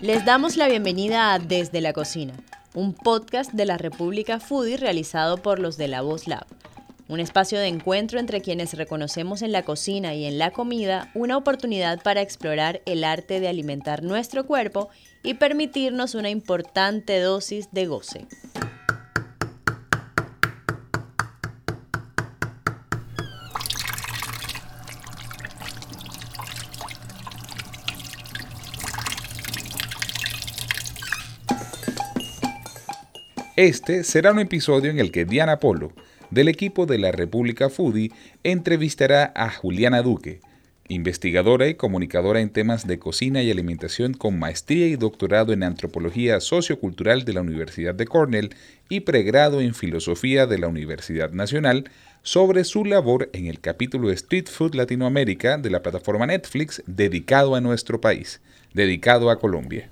Les damos la bienvenida a Desde la Cocina, un podcast de la República Foodie realizado por los de La Voz Lab. Un espacio de encuentro entre quienes reconocemos en la cocina y en la comida una oportunidad para explorar el arte de alimentar nuestro cuerpo y permitirnos una importante dosis de goce. Este será un episodio en el que Diana Polo, del equipo de la República Foodie, entrevistará a Juliana Duque, investigadora y comunicadora en temas de cocina y alimentación con maestría y doctorado en antropología sociocultural de la Universidad de Cornell y pregrado en filosofía de la Universidad Nacional, sobre su labor en el capítulo Street Food Latinoamérica de la plataforma Netflix dedicado a nuestro país, dedicado a Colombia.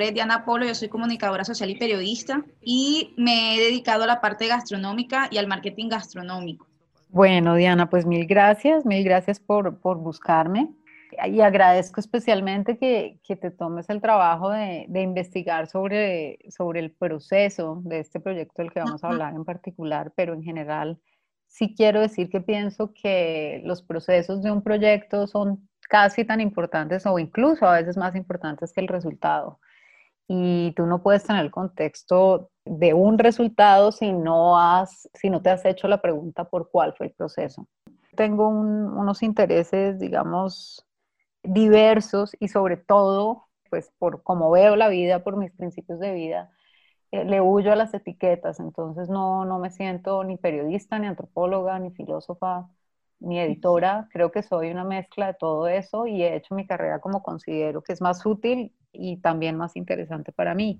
Nombre es Diana Polo, yo soy comunicadora social y periodista y me he dedicado a la parte gastronómica y al marketing gastronómico. Bueno, Diana, pues mil gracias, mil gracias por, por buscarme. Y agradezco especialmente que, que te tomes el trabajo de, de, investigar sobre, sobre el proceso de este proyecto del que vamos a hablar en particular, pero en general sí quiero decir que pienso que los procesos de un proyecto son casi tan importantes o incluso a veces más importantes que el resultado y tú no puedes tener el contexto de un resultado si no, has, si no te has hecho la pregunta por cuál fue el proceso. Tengo unos intereses, digamos, diversos y sobre todo, pues por cómo veo la vida, por mis principios de vida, eh, le huyo a las etiquetas, entonces no, no me siento ni periodista, ni antropóloga, ni filósofa, ni editora, creo que soy una mezcla de todo eso y he hecho mi carrera como considero que es más útil y también más interesante para mí.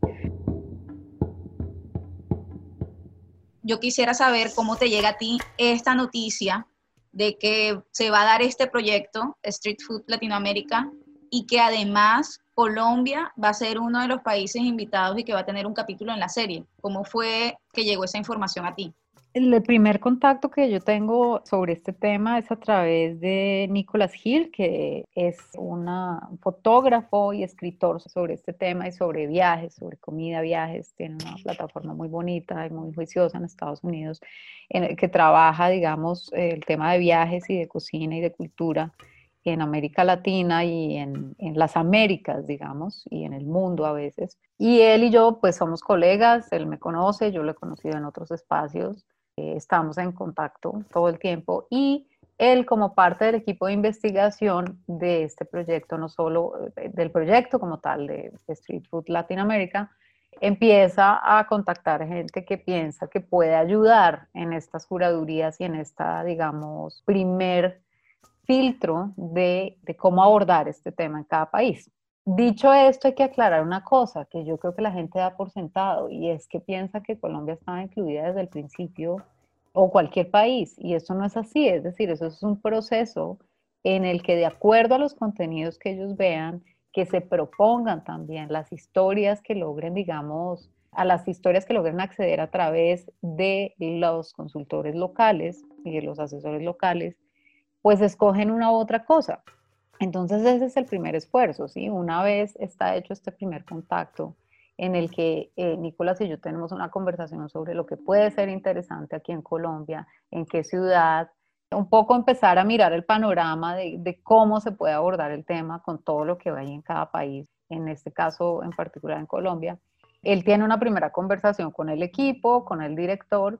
Yo quisiera saber cómo te llega a ti esta noticia de que se va a dar este proyecto, Street Food Latinoamérica, y que además Colombia va a ser uno de los países invitados y que va a tener un capítulo en la serie. ¿Cómo fue que llegó esa información a ti? El primer contacto que yo tengo sobre este tema es a través de Nicholas Hill, que es un fotógrafo y escritor sobre este tema y sobre viajes, sobre comida, viajes. Tiene una plataforma muy bonita y muy juiciosa en Estados Unidos, en el que trabaja, digamos, el tema de viajes y de cocina y de cultura en América Latina y en, en, las Américas, digamos, y en el mundo a veces. Y él y yo, pues somos colegas, él me conoce, yo lo he conocido en otros espacios estamos en contacto todo el tiempo y él como parte del equipo de investigación de este proyecto, no solo eh, del proyecto como tal de, Street Food Latinoamérica, empieza a contactar gente que piensa que puede ayudar en estas curadurías y en esta, digamos, primer filtro de, de cómo abordar este tema en cada país. Dicho esto, hay que aclarar una cosa que yo creo que la gente da por sentado y es que piensa que Colombia estaba incluida desde el principio o cualquier país y eso no es así, es decir, eso es un proceso en el que de acuerdo a los contenidos que ellos vean, que se propongan también las historias que logren, digamos, a las historias que logren acceder a través de los consultores locales y de los asesores locales, pues escogen una u otra cosa. Entonces ese es el primer esfuerzo, ¿sí? Una vez está hecho este primer contacto en el que eh, Nicolás y yo tenemos una conversación sobre lo que puede ser interesante aquí en Colombia, en qué ciudad, un poco empezar a mirar el panorama de, cómo se puede abordar el tema con todo lo que hay en cada país, en este caso en particular en Colombia. Él tiene una primera conversación con el equipo, con el director,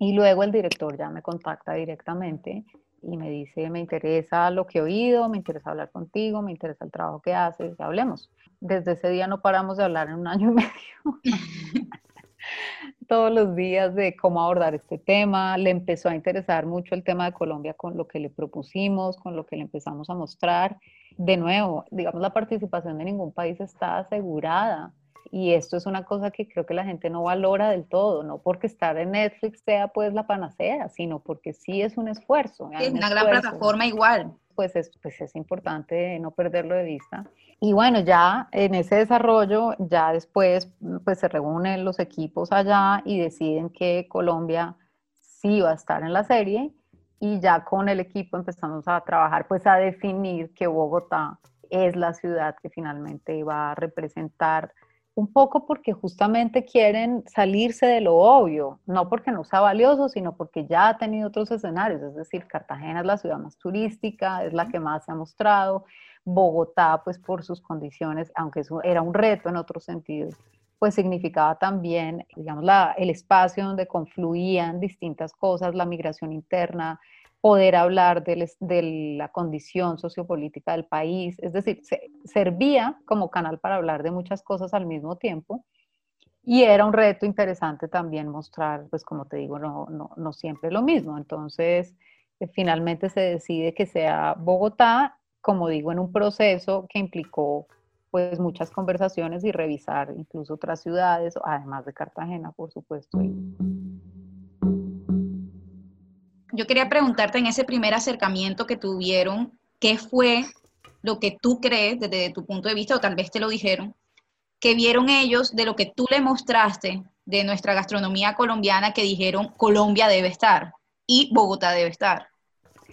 y luego el director ya me contacta directamente y me dice, me interesa lo que he oído, me interesa hablar contigo, me interesa el trabajo que haces, hablemos. Desde ese día no paramos de hablar en un año y medio. Todos los días de cómo abordar este tema. Le empezó a interesar mucho el tema de Colombia con lo que le propusimos, con lo que le empezamos a mostrar. De nuevo, digamos, la participación de ningún país está asegurada y esto es una cosa que creo que la gente no valora del todo, no porque estar en Netflix sea pues la panacea, sino porque sí es un esfuerzo. Es una gran plataforma igual. pues es, pues es importante no perderlo de vista. Y bueno, ya en ese desarrollo, ya después pues se reúnen los equipos allá y deciden que Colombia sí va a estar en la serie y ya con el equipo empezamos a trabajar, pues a definir que Bogotá es la ciudad que finalmente va a representar un poco porque justamente quieren salirse de lo obvio, no porque no sea valioso, sino porque ya ha tenido otros escenarios, es decir, Cartagena es la ciudad más turística, es la que más se ha mostrado, Bogotá, pues por sus condiciones, aunque eso era un reto en otros sentidos, pues significaba también, digamos, la, el espacio donde confluían distintas cosas, la migración interna, poder hablar de, la condición sociopolítica del país, es decir, servía como canal para hablar de muchas cosas al mismo tiempo. Y era un reto interesante también mostrar, pues como te digo, no, no, no siempre lo mismo. Entonces, eh, finalmente se decide que sea Bogotá, como digo, en un proceso que implicó pues muchas conversaciones y revisar incluso otras ciudades, además de Cartagena, por supuesto. Yo quería preguntarte en ese primer acercamiento que tuvieron, ¿qué fue lo que tú crees desde tu punto de vista, o tal vez te lo dijeron, que vieron ellos de lo que tú le mostraste de nuestra gastronomía colombiana que dijeron Colombia debe estar y Bogotá debe estar?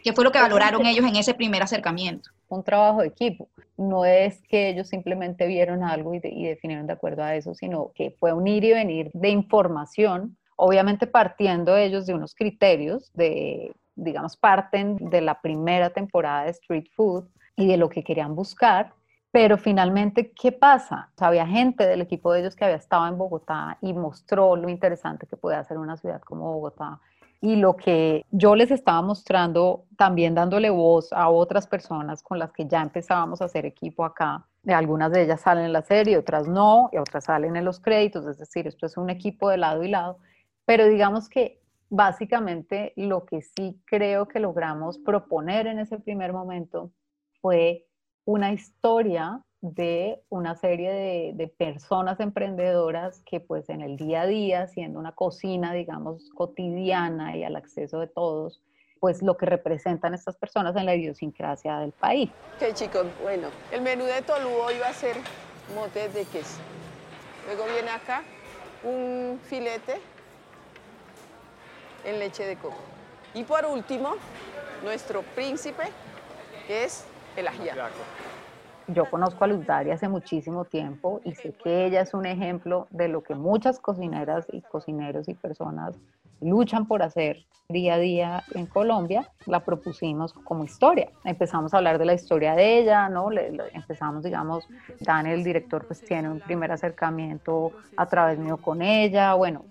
¿Qué fue lo que valoraron ellos en ese primer acercamiento? Un trabajo de equipo no es que ellos simplemente vieron algo y, definieron de acuerdo a eso, sino que fue un ir y venir de información, obviamente partiendo ellos de unos criterios, de, digamos, parten de la primera temporada de Street Food y de lo que querían buscar, pero finalmente, ¿qué pasa? había gente del equipo de ellos que había estado en Bogotá y mostró lo interesante que puede hacer una ciudad como Bogotá y lo que yo les estaba mostrando, también dándole voz a otras personas con las que ya empezábamos a hacer equipo acá. Algunas de ellas salen en la serie, otras no, y otras salen en los créditos, es decir, esto es un equipo de lado y lado, pero digamos que básicamente lo que sí creo que logramos proponer en ese primer momento fue una historia de una serie de, personas emprendedoras que pues en el día a día, siendo una cocina, digamos, cotidiana y al acceso de todos, pues lo que representan estas personas en la idiosincrasia del país. Ok chicos, bueno, el menú de Tolú hoy va a ser motes de queso. Luego viene acá un filete en leche de coco. Y por último, nuestro príncipe, que es el ajiaco yo conozco a Luz Dari hace muchísimo tiempo y sé que ella es un ejemplo de lo que muchas cocineras y cocineros y personas luchan por hacer día a día en Colombia, la propusimos como historia. Empezamos a hablar de la historia de ella, ¿no? empezamos, digamos, Daniel, el director, pues tiene un primer acercamiento a través mío con ella. Bueno,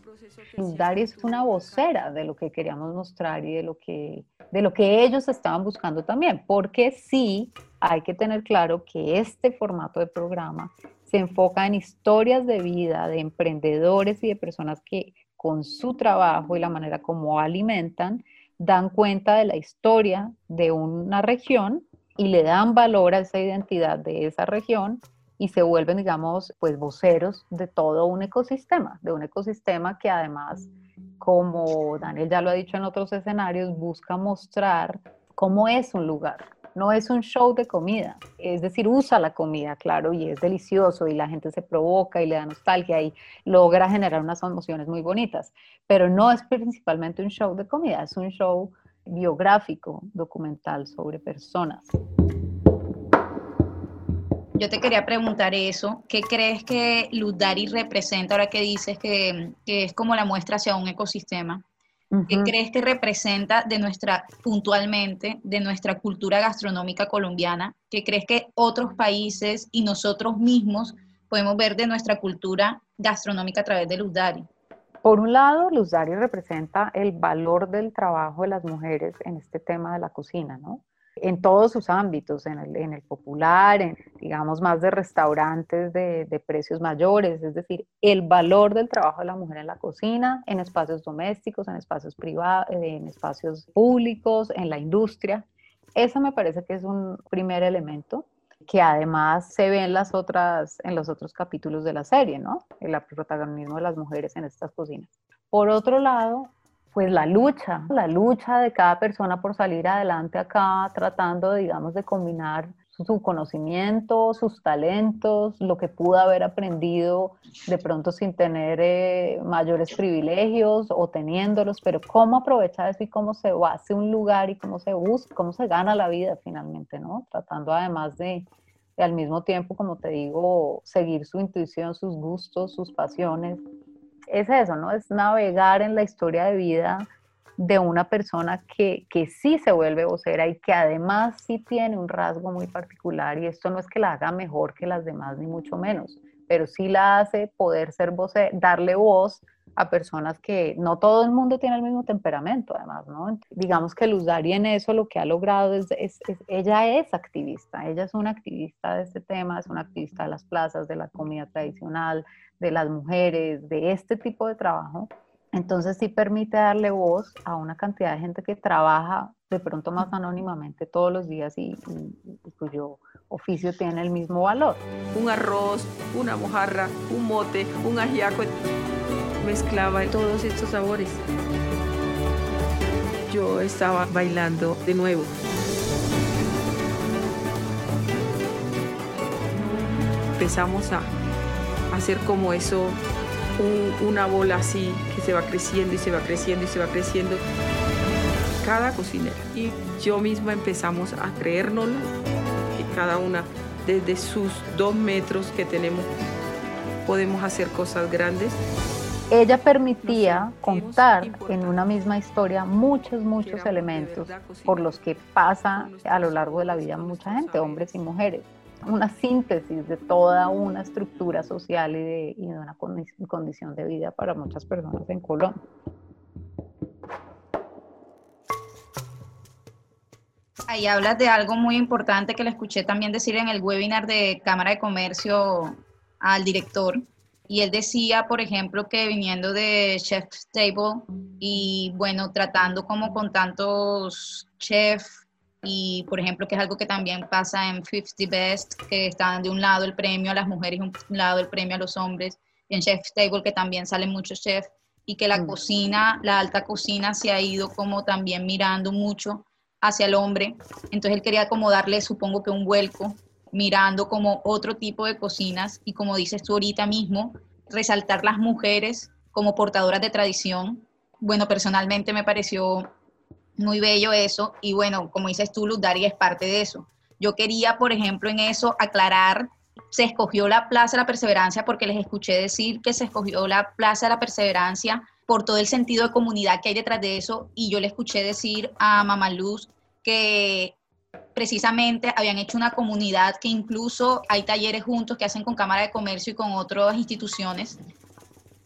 Dari es una vocera de lo que queríamos mostrar y de lo que, de lo que ellos estaban buscando también, porque sí hay que tener claro que este formato de programa se enfoca en historias de vida de emprendedores y de personas que con su trabajo y la manera como alimentan, dan cuenta de la historia de una región y le dan valor a esa identidad de esa región y se vuelven, digamos, pues voceros de todo un ecosistema, de un ecosistema que además, como Daniel ya lo ha dicho en otros escenarios, busca mostrar cómo es un lugar, no es un show de comida, es decir, usa la comida, claro, y es delicioso y la gente se provoca y le da nostalgia y logra generar unas emociones muy bonitas, pero no es principalmente un show de comida, es un show biográfico, documental sobre personas. Yo te quería preguntar eso, ¿qué crees que Ludari representa ahora que dices que, que es como la muestra hacia un ecosistema? ¿Qué crees que representa de nuestra, puntualmente, de nuestra cultura gastronómica colombiana? ¿Qué crees que otros países y nosotros mismos podemos ver de nuestra cultura gastronómica a través de Luz Dari? Por un lado, Luz Dari representa el valor del trabajo de las mujeres en este tema de la cocina, ¿no? En todos sus ámbitos, en el, en el popular, en, digamos, más de restaurantes de, de, precios mayores, es decir, el valor del trabajo de la mujer en la cocina, en espacios domésticos, en espacios privados, en espacios públicos, en la industria. Eso me parece que es un primer elemento que además se ve en, las otras, en los otros capítulos de la serie, ¿no? El protagonismo de las mujeres en estas cocinas. Por otro lado, pues la lucha, la lucha de cada persona por salir adelante acá, tratando, digamos, de combinar su conocimiento, sus talentos, lo que pudo haber aprendido de pronto sin tener eh, mayores privilegios o teniéndolos, pero cómo aprovechar eso y cómo se hace un lugar y cómo se busca, cómo se gana la vida finalmente, ¿no? Tratando además de, de al mismo tiempo, como te digo, seguir su intuición, sus gustos, sus pasiones. Es eso, ¿no? Es navegar en la historia de vida de una persona que, que sí se vuelve vocera y que además sí tiene un rasgo muy particular y esto no es que la haga mejor que las demás ni mucho menos, pero sí la hace poder ser vocera, darle voz a personas que no todo el mundo tiene el mismo temperamento, además, ¿no? Digamos que Luz Dari en eso lo que ha logrado es, es, ella es activista, ella es una activista de este tema, es una activista de las plazas, de la comida tradicional, de las mujeres, de este tipo de trabajo entonces sí permite darle voz a una cantidad de gente que trabaja de pronto más anónimamente todos los días y, cuyo oficio tiene el mismo valor. Un arroz, una mojarra, un mote, un ajiaco, mezclaba todos estos sabores. Yo estaba bailando de nuevo. Empezamos a hacer como eso una bola así que se va creciendo y se va creciendo y se va creciendo. Cada cocinera y yo misma empezamos a creérnoslo, que cada una desde sus dos metros que tenemos podemos hacer cosas grandes. Ella permitía contar en una misma historia muchos, muchos elementos por los que pasa a lo largo de la vida mucha gente, hombres y mujeres una síntesis de toda una estructura social y de, y de una condición de vida para muchas personas en Colombia. Ahí hablas de algo muy importante que le escuché también decir en el webinar de Cámara de Comercio al director. Y él decía, por ejemplo, que viniendo de Chef Table y bueno, tratando como con tantos chefs y por ejemplo que es algo que también pasa en 50 Best, que están de un lado el premio a las mujeres y un lado el premio a los hombres, y en Chef's Table que también salen muchos chefs, y que la mm. cocina, la alta cocina se ha ido como también mirando mucho hacia el hombre, entonces él quería como darle supongo que un vuelco, mirando como otro tipo de cocinas y como dices tú ahorita mismo, resaltar las mujeres como portadoras de tradición. Bueno, personalmente me pareció muy bello eso. Y bueno, como dices tú, Luz Daria es parte de eso. Yo quería, por ejemplo, en eso aclarar, se escogió la Plaza de la Perseverancia porque les escuché decir que se escogió la Plaza de la Perseverancia por todo el sentido de comunidad que hay detrás de eso. Y yo le escuché decir a Mamá Luz que precisamente habían hecho una comunidad que incluso hay talleres juntos que hacen con Cámara de Comercio y con otras instituciones.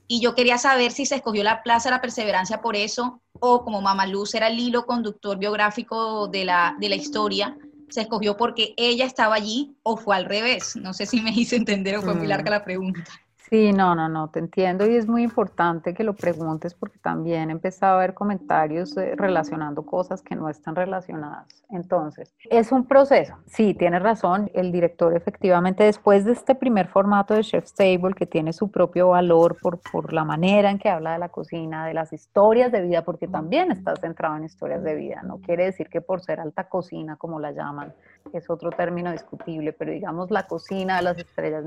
Y yo quería saber si se escogió la Plaza de la Perseverancia por eso o como Luz era el hilo conductor biográfico de la, de la historia, se escogió porque ella estaba allí o fue al revés. No sé si me hice entender o fue muy larga mm. la pregunta. Sí, no, no, no, te entiendo y es muy importante que lo preguntes porque también he empezado a ver comentarios eh, relacionando cosas que no están relacionadas. Entonces, es un proceso. Sí, tienes razón, el director efectivamente después de este primer formato de Chef's Table que tiene su propio valor por, por la manera en que habla de la cocina, de las historias de vida, porque también está centrado en historias de vida. No quiere decir que por ser alta cocina, como la llaman, es otro término discutible, pero digamos la cocina de las estrellas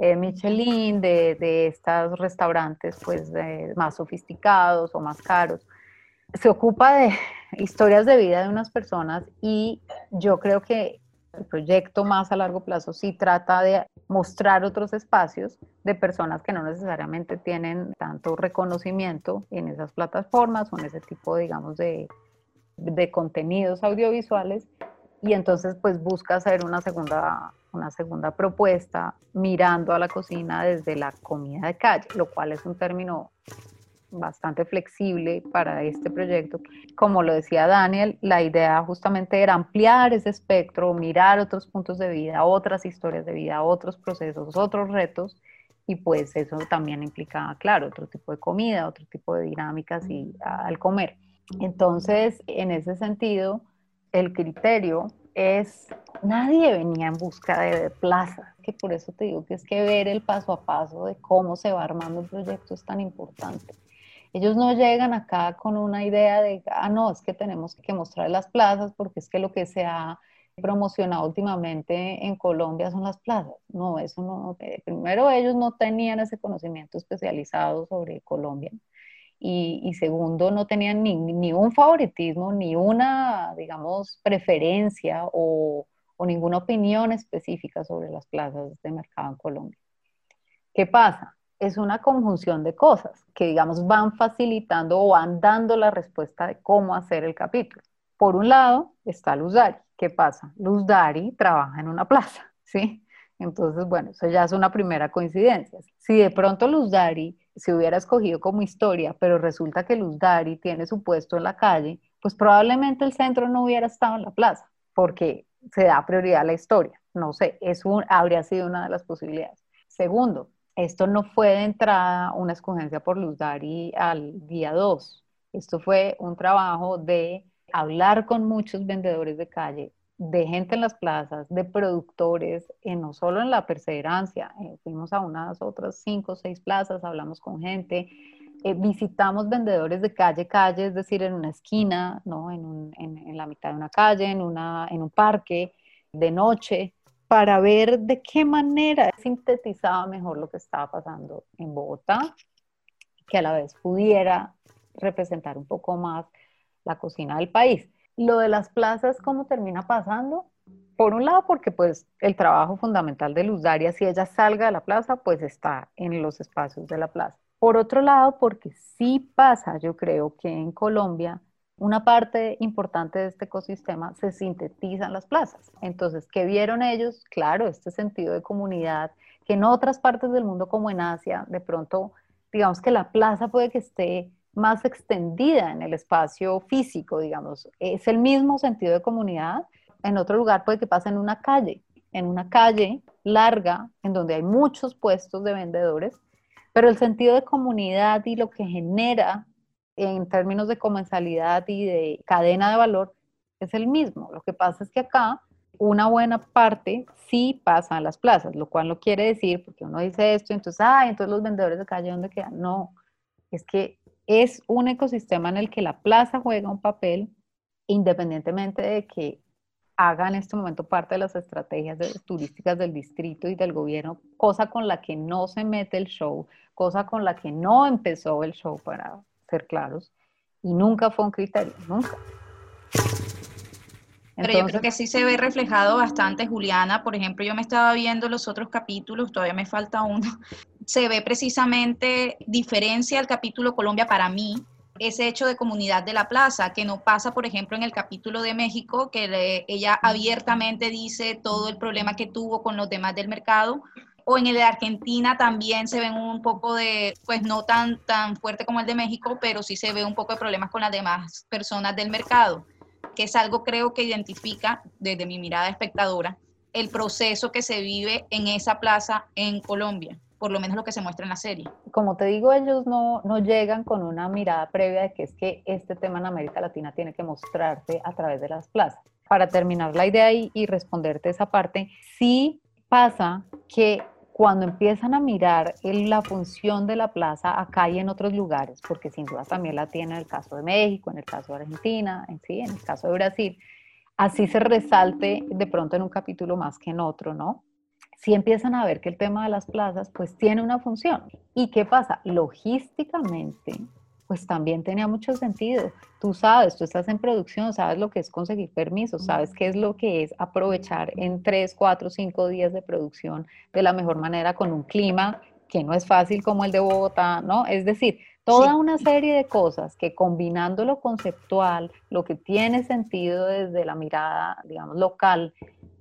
eh, Michelin, de, de, estos restaurantes pues más sofisticados o más caros. Se ocupa de historias de vida de unas personas y yo creo que el proyecto más a largo plazo sí trata de mostrar otros espacios de personas que no necesariamente tienen tanto reconocimiento en esas plataformas o en ese tipo, digamos, de, de contenidos audiovisuales. Y entonces, pues busca hacer una segunda una segunda propuesta mirando a la cocina desde la comida de calle, lo cual es un término bastante flexible para este proyecto. Como lo decía Daniel, la idea justamente era ampliar ese espectro, mirar otros puntos de vida, otras historias de vida, otros procesos, otros retos, y pues eso también implicaba, claro, otro tipo de comida, otro tipo de dinámicas y al comer. Entonces, en ese sentido, el criterio es, nadie venía en busca de plaza, que por eso te digo que es que ver el paso a paso de cómo se va armando el proyecto es tan importante. Ellos no llegan acá con una idea de, ah, no, es que tenemos que mostrar las plazas porque es que lo que se ha promocionado últimamente en Colombia son las plazas. No, eso no. Eh, primero, ellos no tenían ese conocimiento especializado sobre Colombia. Y, segundo, no tenían ni, ni, un favoritismo, ni una, digamos, preferencia o, o ninguna opinión específica sobre las plazas de mercado en Colombia. ¿Qué pasa? Es una conjunción de cosas que, digamos, van facilitando o van dando la respuesta de cómo hacer el capítulo. Por un lado está Luz Dari. ¿Qué pasa? Luz Dari trabaja en una plaza, ¿sí? Entonces, bueno, eso ya es una primera coincidencia. Si de pronto Luz Dari se hubiera escogido como historia, pero resulta que Luz Dari tiene su puesto en la calle, pues probablemente el centro no hubiera estado en la plaza, porque se da prioridad a la historia. No sé, eso habría sido una de las posibilidades. Segundo, esto no fue de entrada una escogencia por Luz Dari al día 2. Esto fue un trabajo de hablar con muchos vendedores de calle, de gente en las plazas, de productores, eh, no solo en la perseverancia, eh, fuimos a unas otras cinco o seis plazas, hablamos con gente, eh, visitamos vendedores de calle, calle, es decir, en una esquina, ¿no? en, la mitad de una calle, en, en un parque, de noche, para ver de qué manera sintetizaba mejor lo que estaba pasando en Bogotá, que a la vez pudiera representar un poco más la cocina del país. Lo de las plazas, ¿cómo termina pasando? Por un lado, porque pues el trabajo fundamental de Luz Daria, si ella salga de la plaza, pues está en los espacios de la plaza. Por otro lado, porque sí pasa, yo creo que en Colombia, una parte importante de este ecosistema se sintetiza en las plazas. Entonces, ¿qué vieron ellos? Claro, este sentido de comunidad, que en otras partes del mundo como en Asia, de pronto, digamos que la plaza puede que esté más extendida en el espacio físico, digamos. Es el mismo sentido de comunidad. En otro lugar puede que pase en una calle, en una calle larga, en donde hay muchos puestos de vendedores, pero el sentido de comunidad y lo que genera en términos de comensalidad y de cadena de valor es el mismo. Lo que pasa es que acá una buena parte sí pasa en las plazas, lo cual no quiere decir, porque uno dice esto, entonces, ah, entonces los vendedores de calle, ¿dónde quedan? No, es que es un ecosistema en el que la plaza juega un papel independientemente de que haga en este momento parte de las estrategias turísticas del distrito y del gobierno, cosa con la que no se mete el show, cosa con la que no empezó el show, para ser claros, y nunca fue un criterio, nunca. Pero yo creo que sí se ve reflejado bastante, Juliana. Por ejemplo, yo me estaba viendo los otros capítulos, todavía me falta uno. Se ve precisamente diferencia el capítulo Colombia para mí, ese hecho de comunidad de la plaza, que no pasa, por ejemplo, en el capítulo de México, que ella abiertamente dice todo el problema que tuvo con los demás del mercado, o en el de Argentina también se ven un poco de, pues no tan, tan fuerte como el de México, pero sí se ve un poco de problemas con las demás personas del mercado que es algo creo que identifica desde mi mirada espectadora el proceso que se vive en esa plaza en Colombia, por lo menos lo que se muestra en la serie. Como te digo, ellos no, no llegan con una mirada previa de que es que este tema en América Latina tiene que mostrarse a través de las plazas. Para terminar la idea y, y responderte esa parte, sí pasa que cuando empiezan a mirar la función de la plaza acá y en otros lugares, porque sin duda también la tiene en el caso de México, en el caso de Argentina, en, sí, en el caso de Brasil, así se resalte de pronto en un capítulo más que en otro, ¿no? Si empiezan a ver que el tema de las plazas pues tiene una función. ¿Y qué pasa? Logísticamente pues también tenía mucho sentido. Tú sabes, tú estás en producción, sabes lo que es conseguir permisos, sabes qué es lo que es aprovechar en tres, cuatro, cinco días de producción de la mejor manera con un clima que no es fácil como el de Bogotá, ¿no? Es decir, toda una serie de cosas que combinando lo conceptual, lo que tiene sentido desde la mirada, digamos, local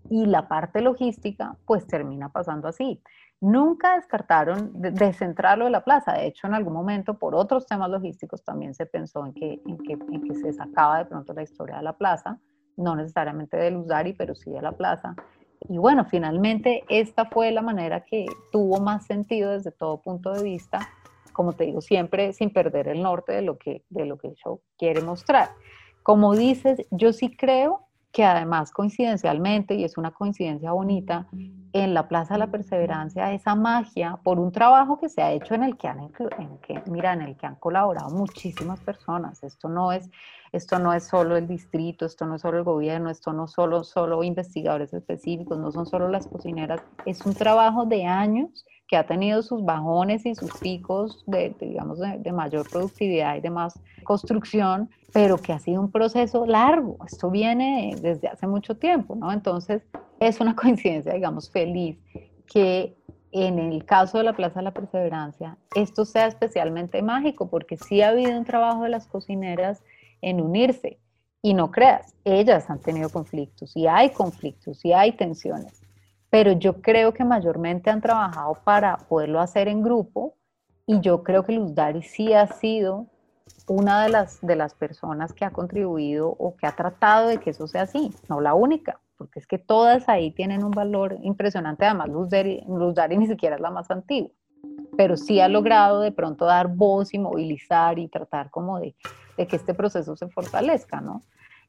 y la parte logística, pues termina pasando así. Nunca descartaron descentrarlo de la plaza. De hecho, en algún momento, por otros temas logísticos, también se pensó en que, en que, en que se sacaba de pronto la historia de la plaza, no necesariamente de Luzari, pero sí de la plaza. Y bueno, finalmente esta fue la manera que tuvo más sentido desde todo punto de vista, como te digo, siempre sin perder el norte de lo que, de lo que show quiere mostrar. Como dices, yo sí creo que además coincidencialmente, y es una coincidencia bonita, en la Plaza de la Perseverancia, esa magia por un trabajo que se ha hecho en el que han, en que, mira, en el que han colaborado muchísimas personas. Esto no es, esto no es solo el distrito, esto no es solo el gobierno, esto no solo, solo investigadores específicos, no son solo las cocineras, es un trabajo de años que ha tenido sus bajones y sus picos de, digamos, de, mayor productividad y de más construcción, pero que ha sido un proceso largo. Esto viene desde hace mucho tiempo, ¿no? Entonces, es una coincidencia, digamos, feliz que en el caso de la Plaza de la Perseverancia, esto sea especialmente mágico, porque sí ha habido un trabajo de las cocineras en unirse. Y no creas, ellas han tenido conflictos y hay conflictos y hay tensiones pero yo creo que mayormente han trabajado para poderlo hacer en grupo y yo creo que Luz Dari sí ha sido una de las, de las personas que ha contribuido o que ha tratado de que eso sea así, no la única, porque es que todas ahí tienen un valor impresionante, además Luz Dari, Luz ni siquiera es la más antigua, pero sí ha logrado de pronto dar voz y movilizar y tratar como de, que este proceso se fortalezca, ¿no?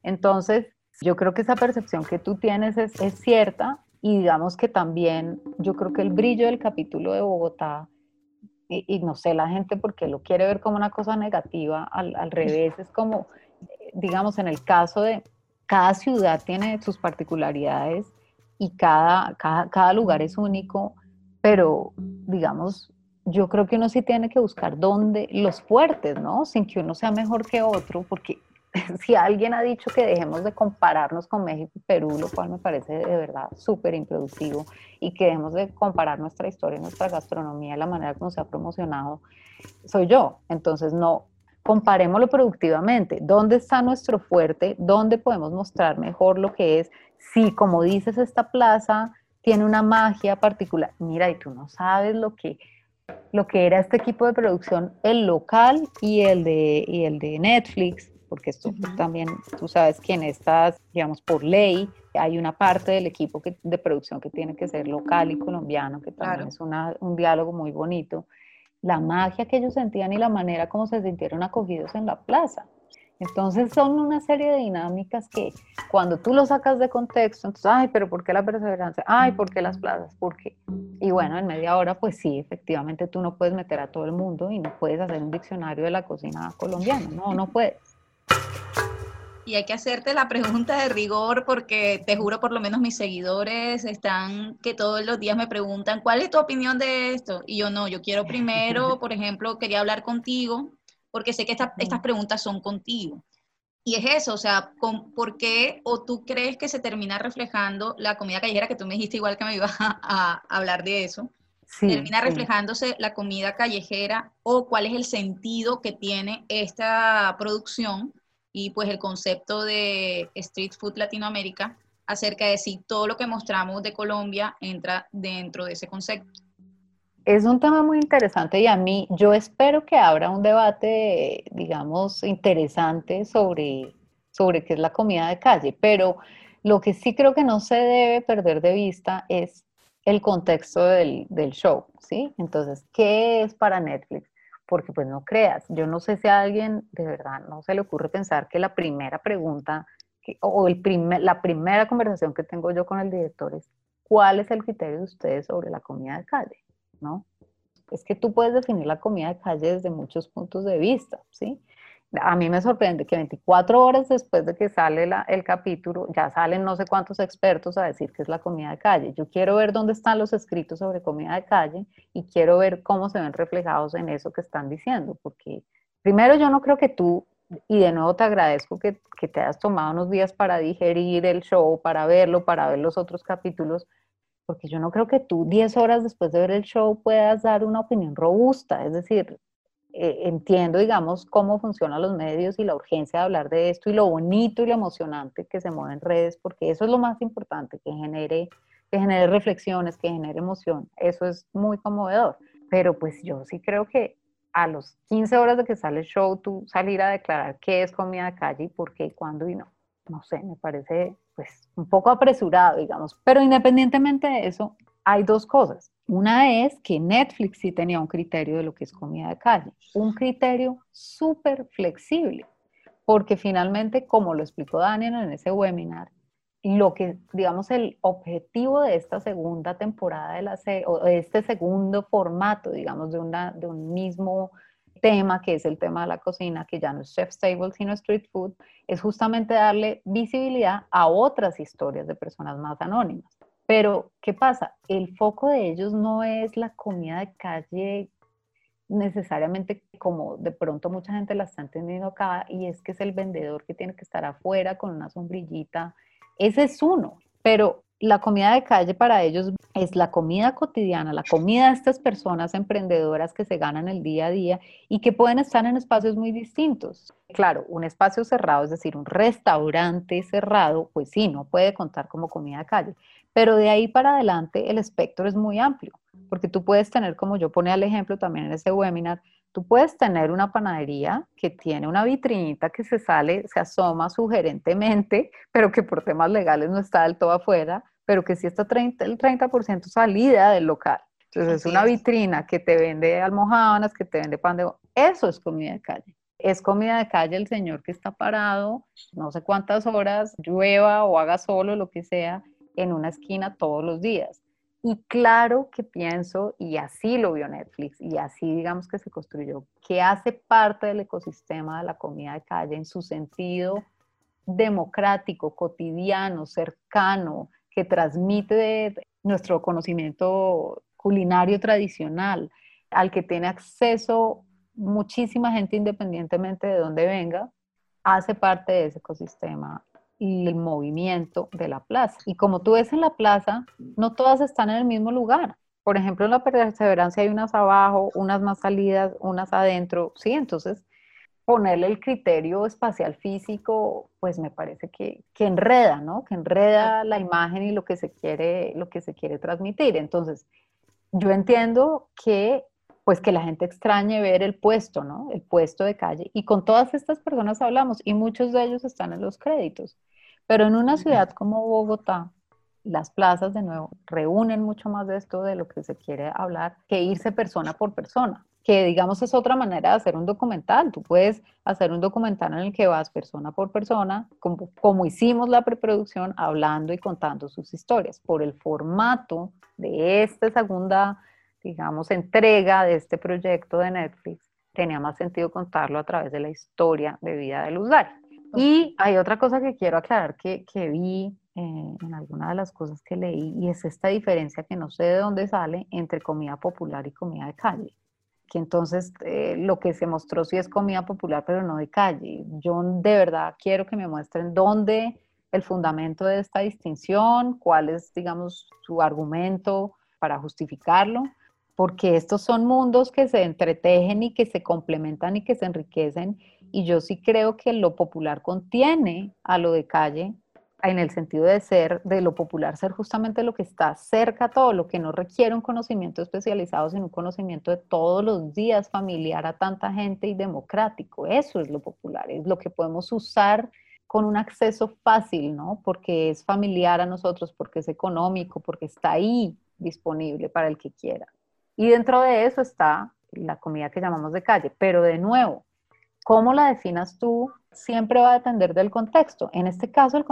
Entonces, yo creo que esa percepción que tú tienes es, es cierta, y digamos que también yo creo que el brillo del capítulo de Bogotá, y, no sé la gente porque lo quiere ver como una cosa negativa, al, al revés, es como, digamos, en el caso de cada ciudad tiene sus particularidades y cada, cada, cada lugar es único, pero digamos, yo creo que uno sí tiene que buscar dónde los fuertes, ¿no? Sin que uno sea mejor que otro, porque si alguien ha dicho que dejemos de compararnos con México y Perú, lo cual me parece de verdad súper improductivo, y que dejemos de comparar nuestra historia, nuestra gastronomía, la manera como se ha promocionado, soy yo. Entonces, no, comparémoslo productivamente. ¿Dónde está nuestro fuerte? ¿Dónde podemos mostrar mejor lo que es? Si, como dices, esta plaza tiene una magia particular. Mira, y tú no sabes lo que lo que era este equipo de producción, el local y el de, y el de Netflix, porque esto también, tú sabes que en estas, digamos, por ley, hay una parte del equipo de producción que tiene que ser local y colombiano, que también es un diálogo muy bonito. La magia que ellos sentían y la manera como se sintieron acogidos en la plaza. Entonces son una serie de dinámicas que cuando tú lo sacas de contexto, entonces, ay, pero ¿por qué la perseverancia? Ay, ¿por qué las plazas? ¿Por qué? Y bueno, en media hora, pues sí, efectivamente tú no puedes meter a todo el mundo y no puedes hacer un diccionario de la cocina colombiana, no, no puedes y hay que hacerte la pregunta de rigor porque te juro por lo menos mis seguidores están que todos los días me preguntan, ¿cuál es tu opinión de esto? Y yo no, yo quiero primero, por ejemplo, quería hablar contigo porque sé que estas estas son contigo. Y es eso, o sea, ¿por qué o tú crees que se termina reflejando la comida callejera, que tú me dijiste igual que me ibas a, hablar de eso? termina reflejándose la comida callejera o cuál es el sentido que tiene esta producción y pues el concepto de Street Food Latinoamérica acerca de si todo lo que mostramos de Colombia entra dentro de ese concepto. Es un tema muy interesante y a mí yo espero que abra un debate, digamos, interesante sobre, sobre qué es la comida de calle, pero lo que sí creo que no se debe perder de vista es el contexto del, del show, ¿sí? Entonces, ¿qué es para Netflix? Porque pues no creas, yo no sé si a alguien de verdad no se le ocurre pensar que la primera pregunta o el primer, la primera conversación que tengo yo con el director es, ¿cuál es el criterio de ustedes sobre la comida de calle? ¿No? Es que tú puedes definir la comida de calle desde muchos puntos de vista, ¿sí? A mí me sorprende que 24 horas después de que sale el capítulo, ya salen no sé cuántos expertos a decir que es la comida de calle. Yo quiero ver dónde están los escritos sobre comida de calle y quiero ver cómo se ven reflejados en eso que están diciendo, porque primero yo no creo que tú, y de nuevo te agradezco que, que te hayas tomado unos días para digerir el show, para verlo, para ver los otros capítulos, porque yo no creo que tú 10 horas después de ver el show puedas dar una opinión robusta, es decir, eh, entiendo, digamos, cómo funcionan los medios y la urgencia de hablar de esto y lo bonito y lo emocionante que se mueve en redes, porque eso es lo más importante, que genere, que genere reflexiones, que genere emoción. Eso es muy conmovedor. Pero pues yo sí creo que a los 15 horas de que sale el show, tú salir a declarar qué es comida de calle y por qué, y cuándo y no. No sé, me parece pues un poco apresurado, digamos. Pero independientemente de eso, hay dos cosas. Una es que Netflix sí tenía un criterio de lo que es comida de calle, un criterio súper flexible, porque finalmente, como lo explicó Daniel en ese webinar, lo que, digamos, el objetivo de esta segunda temporada de la serie, o este segundo formato, digamos, de, una, de un mismo tema, que es el tema de la cocina, que ya no es chef's table, sino street food, es justamente darle visibilidad a otras historias de personas más anónimas. Pero, ¿qué pasa? El foco de ellos no es la comida de calle necesariamente como de pronto mucha gente la está entendiendo acá, y es que es el vendedor que tiene que estar afuera con una sombrillita. Ese es uno, pero la comida de calle para ellos es la comida cotidiana, la comida de estas personas emprendedoras que se ganan el día a día y que pueden estar en espacios muy distintos. Claro, un espacio cerrado, es decir, un restaurante cerrado, pues sí, no puede contar como comida de calle, pero de ahí para adelante el espectro es muy amplio, porque tú puedes tener, como yo pone al ejemplo también en ese webinar, tú puedes tener una panadería que tiene una vitrinita que se sale, se asoma sugerentemente, pero que por temas legales no está del todo afuera, pero que sí está 30, el 30% salida del local. Entonces es una vitrina que te vende almohábanas, que te vende pan de... Eso es comida de calle. Es comida de calle el señor que está parado, no sé cuántas horas, llueva o haga solo, lo que sea, en una esquina todos los días. Y claro que pienso, y así lo vio Netflix, y así digamos que se construyó, que hace parte del ecosistema de la comida de calle en su sentido democrático, cotidiano, cercano, que transmite nuestro conocimiento culinario tradicional, al que tiene acceso muchísima gente independientemente de dónde venga, hace parte de ese ecosistema el movimiento de la plaza. Y como tú ves en la plaza, no todas están en el mismo lugar. Por ejemplo, en la perseverancia hay unas abajo, unas más salidas, unas adentro, ¿sí? Entonces, ponerle el criterio espacial físico, pues me parece que, que, enreda, ¿no? Que enreda la imagen y lo que se quiere, lo que se quiere transmitir. Entonces, yo entiendo que pues que la gente extrañe ver el puesto, ¿no? El puesto de calle. Y con todas estas personas hablamos y muchos de ellos están en los créditos. Pero en una ciudad como Bogotá, las plazas de nuevo reúnen mucho más de esto de lo que se quiere hablar que irse persona por persona, que digamos es otra manera de hacer un documental. Tú puedes hacer un documental en el que vas persona por persona, como, como hicimos la preproducción, hablando y contando sus historias. Por el formato de esta segunda, digamos, entrega de este proyecto de Netflix, tenía más sentido contarlo a través de la historia de vida de Luz Dari. Y hay otra cosa que quiero aclarar que, que vi eh, en alguna de las cosas que leí y es esta diferencia que no sé de dónde sale entre comida popular y comida de calle. Que entonces eh, lo que se mostró sí es comida popular, pero no de calle. Yo de verdad quiero que me muestren dónde el fundamento de esta distinción, cuál es, digamos, su argumento para justificarlo, porque estos son mundos que se entretejen y que se complementan y que se enriquecen y yo sí creo que lo popular contiene a lo de calle en el sentido de ser, de lo popular ser justamente lo que está cerca a todo, lo que no requiere un conocimiento especializado, sino un conocimiento de todos los días familiar a tanta gente y democrático. Eso es lo popular, es lo que podemos usar con un acceso fácil, ¿no? Porque es familiar a nosotros, porque es económico, porque está ahí disponible para el que quiera. Y dentro de eso está la comida que llamamos de calle, pero de nuevo, cómo la definas tú siempre va a depender del contexto. En este caso, el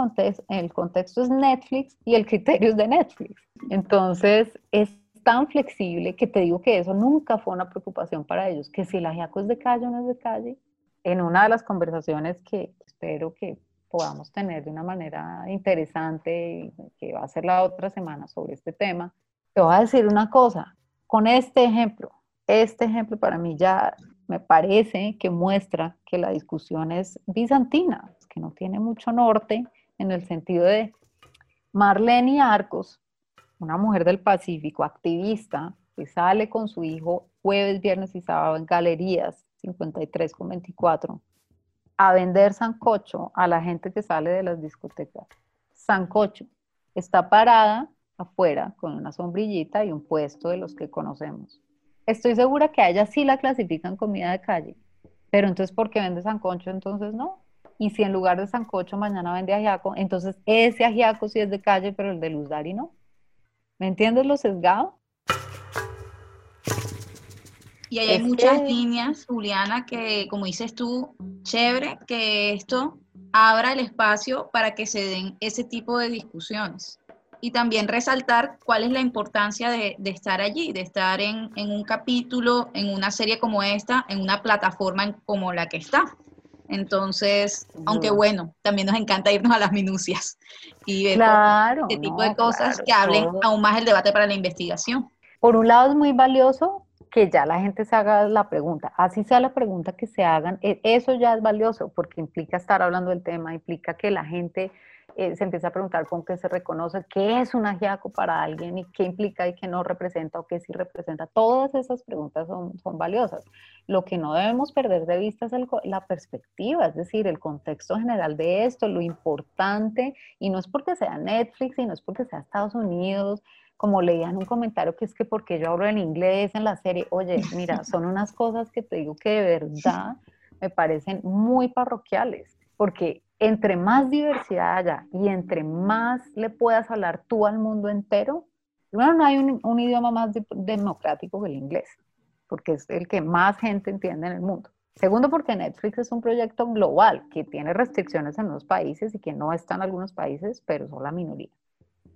el contexto es Netflix y el criterio es de Netflix. Entonces, es tan flexible que te digo que eso nunca fue una preocupación para ellos, que si el ajiaco es de calle o no es de calle. En una de las conversaciones que espero que podamos tener de una manera interesante, que va a ser la otra semana sobre este tema, te voy a decir una cosa, con este ejemplo, este ejemplo para mí ya me parece que muestra que la discusión es bizantina, que no tiene mucho norte en el sentido de Marlene Arcos, una mujer del Pacífico, activista, que sale con su hijo jueves, viernes y sábado en galerías 53 con 24 a vender sancocho a la gente que sale de las discotecas. Sancocho está parada afuera con una sombrillita y un puesto de los que conocemos estoy segura que a ella sí la clasifican comida de calle, pero entonces, ¿por qué vende sancocho? Entonces no. Y si en lugar de sancocho mañana vende ajiaco, entonces ese ajiaco sí es de calle, pero el de Luz Dari no. ¿Me entiendes lo sesgado? Y hay muchas líneas, Juliana, que como dices tú, chévere, que esto abra el espacio para que se den ese tipo de discusiones. Y también resaltar cuál es la importancia de, estar allí, de estar en, un capítulo, en una serie como esta, en una plataforma como la que está. Entonces, aunque bueno, también nos encanta irnos a las minucias y ver este tipo de cosas que hablen aún más el debate para la investigación. Por un lado es muy valioso que ya la gente se haga la pregunta, así sea la pregunta que se hagan, e, eso ya es valioso porque implica estar hablando del tema, implica que la gente eh, se empieza a preguntar con qué se reconoce, qué es un ajiaco para alguien y qué implica y qué no representa o qué sí representa. Todas esas preguntas son, son valiosas. Lo que no debemos perder de vista es la perspectiva, es decir, el contexto general de esto, lo importante, y no es porque sea Netflix y no es porque sea Estados Unidos, como leía en un comentario que es que porque yo hablo en inglés en la serie, oye, mira, son unas cosas que te digo que de verdad me parecen muy parroquiales, porque entre más diversidad haya y entre más le puedas hablar tú al mundo entero, bueno, no hay un, idioma más democrático que el inglés, porque es el que más gente entiende en el mundo. Segundo, porque Netflix es un proyecto global que tiene restricciones en unos países y que no está en algunos países, pero son la minoría.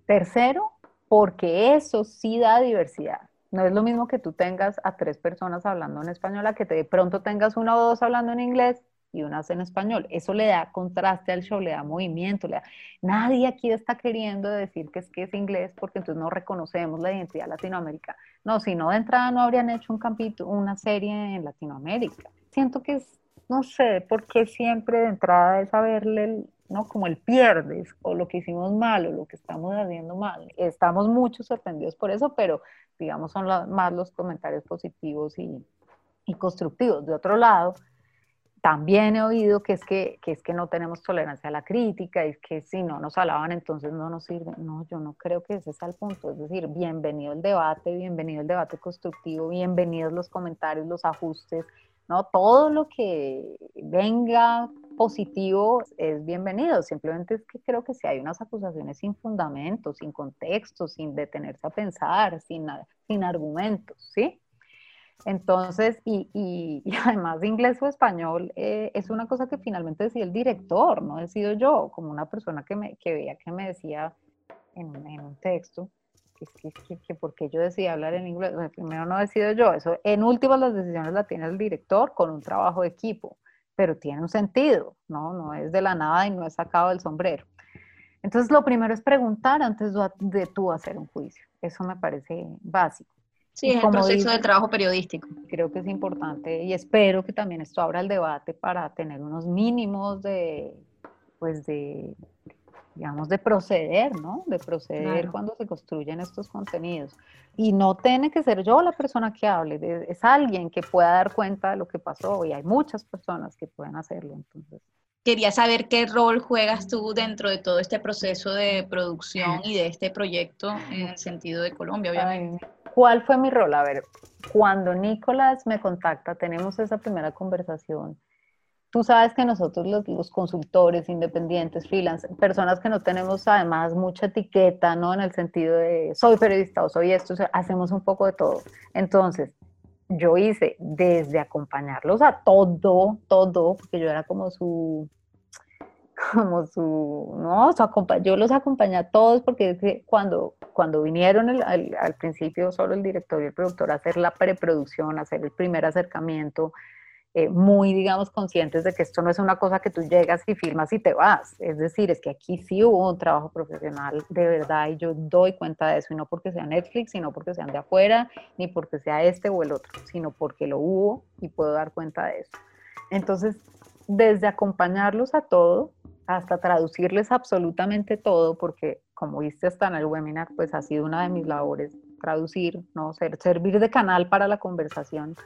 Tercero, porque eso sí da diversidad. No es lo mismo que tú tengas a tres personas hablando en español a que de pronto tengas una o dos hablando en inglés y unas en español. Eso le da contraste al show, le da movimiento. Le da... Nadie aquí está queriendo decir que es que es inglés porque entonces no reconocemos la identidad latinoamericana. No, si no de entrada no habrían hecho un capítulo, una serie en Latinoamérica. Siento que es, no sé, por qué siempre de entrada es saberle el, ¿no? Como el pierdes o lo que hicimos mal o lo que estamos haciendo mal. Estamos mucho sorprendidos por eso, pero digamos son más los comentarios positivos y, y, constructivos. De otro lado, también he oído que es que, que es que no tenemos tolerancia a la crítica y que si no nos alaban entonces no nos sirve. No, yo no creo que ese sea el punto. Es decir, bienvenido el debate, bienvenido el debate constructivo, bienvenidos los comentarios, los ajustes, ¿no? Todo lo que venga positivo es bienvenido. Simplemente es que creo que si hay unas acusaciones sin fundamento, sin contexto, sin detenerse a pensar, sin, sin argumentos, ¿sí? Entonces, y, y, además inglés o español eh, es una cosa que finalmente decía el director, no he sido yo, como una persona que, me, que veía que me decía en, en un texto, que, que, que, porque yo decía hablar en inglés, primero no decido yo, eso en últimas las decisiones las tiene el director con un trabajo de equipo, pero tiene un sentido, ¿no? No es de la nada y no es sacado del sombrero. Entonces lo primero es preguntar antes de tú hacer un juicio, eso me parece básico. Sí, es el proceso de trabajo periodístico. Creo que es importante y espero que también esto abra el debate para tener unos mínimos de, pues de, digamos, de proceder, ¿no? De proceder cuando se construyen estos contenidos. Y no tiene que ser yo la persona que hable, es alguien que pueda dar cuenta de lo que pasó y hay muchas personas que pueden hacerlo. Entonces. Quería saber qué rol juegas tú dentro de todo este proceso de producción y de este proyecto en el sentido de Colombia, obviamente. ¿Cuál fue mi rol? A ver, cuando Nicolás me contacta, tenemos esa primera conversación Tú sabes que nosotros los, consultores independientes, freelance, personas que no tenemos además mucha etiqueta, ¿no? En el sentido de soy periodista o soy esto, hacemos un poco de todo. Entonces, yo hice desde acompañarlos a todo, todo, porque yo era como su, como su, no, yo los acompañé a todos porque cuando, cuando vinieron al, principio solo el director y el productor a hacer la preproducción, a hacer el primer acercamiento, eh, muy, digamos, conscientes de que esto no es una cosa que tú llegas y filmas y te vas. Es decir, es que aquí sí hubo un trabajo profesional de verdad y yo doy cuenta de eso, y no porque sea Netflix, sino porque sean de afuera, ni porque sea este o el otro, sino porque lo hubo y puedo dar cuenta de eso. Entonces, desde acompañarlos a todo hasta traducirles absolutamente todo, porque como viste hasta en el webinar, pues ha sido una de mis labores traducir, ¿no? Ser, servir de canal para la conversación,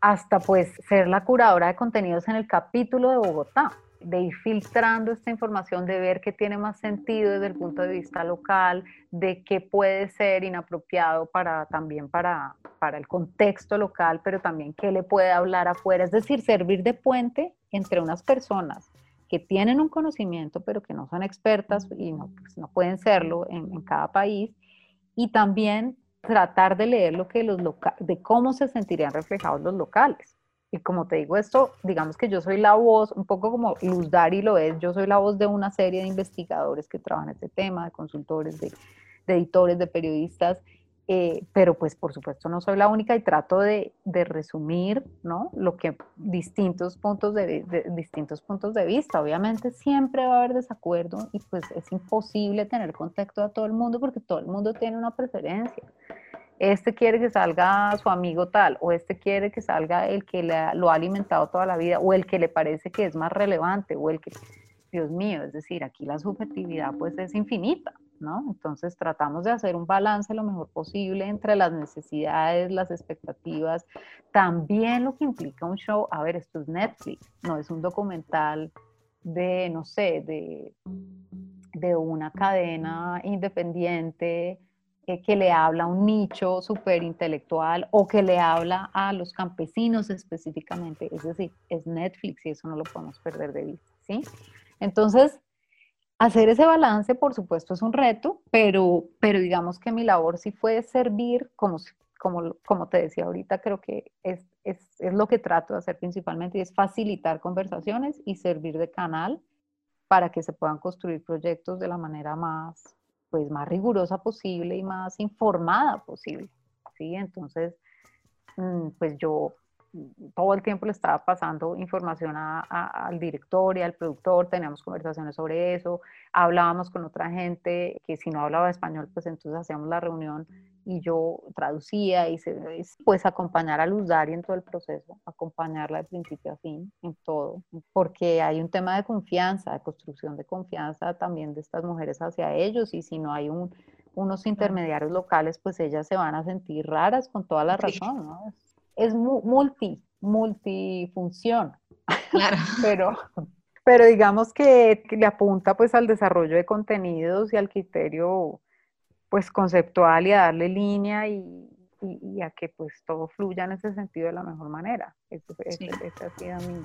hasta pues ser la curadora de contenidos en el capítulo de Bogotá, de ir filtrando esta información, de ver qué tiene más sentido desde el punto de vista local, de qué puede ser inapropiado para también para, para el contexto local, pero también qué le puede hablar afuera, es decir, servir de puente entre unas personas que tienen un conocimiento, pero que no son expertas y no, pues, no pueden serlo en, en cada país, y también tratar de leer lo que los de cómo se sentirían reflejados los locales. y como te digo esto, digamos que yo soy la voz, un poco como Luz Dari lo es, yo soy la voz de una serie de investigadores que trabajan este tema, de consultores, de, editores, de periodistas, eh, pero pues por supuesto no soy la única y trato de, resumir, ¿no? Lo que distintos puntos de, distintos puntos de vista. Obviamente siempre va a haber desacuerdo y pues es imposible tener contacto a todo el mundo porque todo el mundo tiene una preferencia este quiere que salga su amigo tal, o este quiere que salga el que lo ha alimentado toda la vida, o el que le parece que es más relevante, o el que, Dios mío, es decir, aquí la subjetividad pues es infinita, ¿no? Entonces tratamos de hacer un balance lo mejor posible entre las necesidades, las expectativas, también lo que implica un show, a ver, esto es Netflix, no es un documental de, no sé, de, de una cadena independiente, que le habla a un nicho súper intelectual o que le habla a los campesinos específicamente. Es decir, es Netflix y eso no lo podemos perder de vista, ¿sí? Entonces, hacer ese balance, por supuesto, es un reto, pero, pero digamos que mi labor sí fue servir, como, como, como te decía ahorita, creo que es, es, es lo que trato de hacer principalmente y es facilitar conversaciones y servir de canal para que se puedan construir proyectos de la manera más, pues más rigurosa posible y más informada posible, ¿sí? Entonces, mm, pues yo todo el tiempo le estaba pasando información al director y al productor, teníamos conversaciones sobre eso, hablábamos con otra gente que si no hablaba español, pues entonces hacíamos la reunión y yo traducía y se, pues acompañar a Luz Dari en todo el proceso, acompañarla de principio a fin en todo, porque hay un tema de confianza, de construcción de confianza también de estas mujeres hacia ellos y si no hay un, unos intermediarios locales, pues ellas se van a sentir raras con toda la razón, ¿no? Es, multi, multifunción, claro. pero, pero digamos que le apunta pues al desarrollo de contenidos y al criterio pues conceptual y a darle línea y, y, a que pues todo fluya en ese sentido de la mejor manera. Ha sido mi...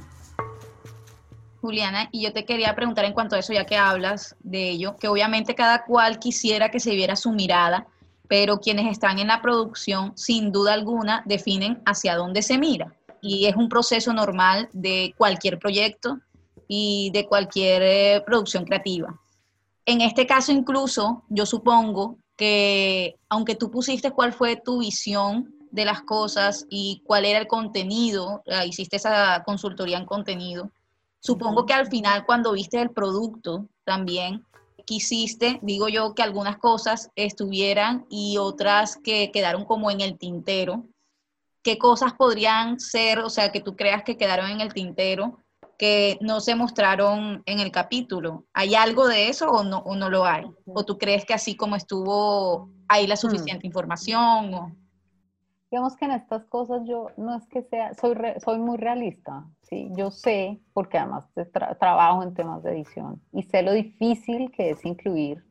Juliana, y yo te quería preguntar en cuanto a eso, ya que hablas de ello, que obviamente cada cual quisiera que se viera su mirada, pero quienes están en la producción, sin duda alguna, definen hacia dónde se mira. Y es un proceso normal de cualquier proyecto y de cualquier eh, producción creativa. En este caso incluso, yo supongo que aunque tú pusiste cuál fue tu visión de las cosas y cuál era el contenido, hiciste esa consultoría en contenido, supongo que al final cuando viste el producto también quisiste, digo yo, que algunas cosas estuvieran y otras que quedaron como en el tintero. ¿Qué cosas podrían ser, o sea, que tú creas que quedaron en el tintero que no se mostraron en el capítulo. ¿Hay algo de eso o no, o no lo hay? ¿O tú crees que así como estuvo, hay la hmm. suficiente información? O? Digamos que en estas cosas yo no es que sea, soy, soy muy realista, ¿sí? Yo sé, porque además trabajo en temas de edición, y sé lo difícil que es incluir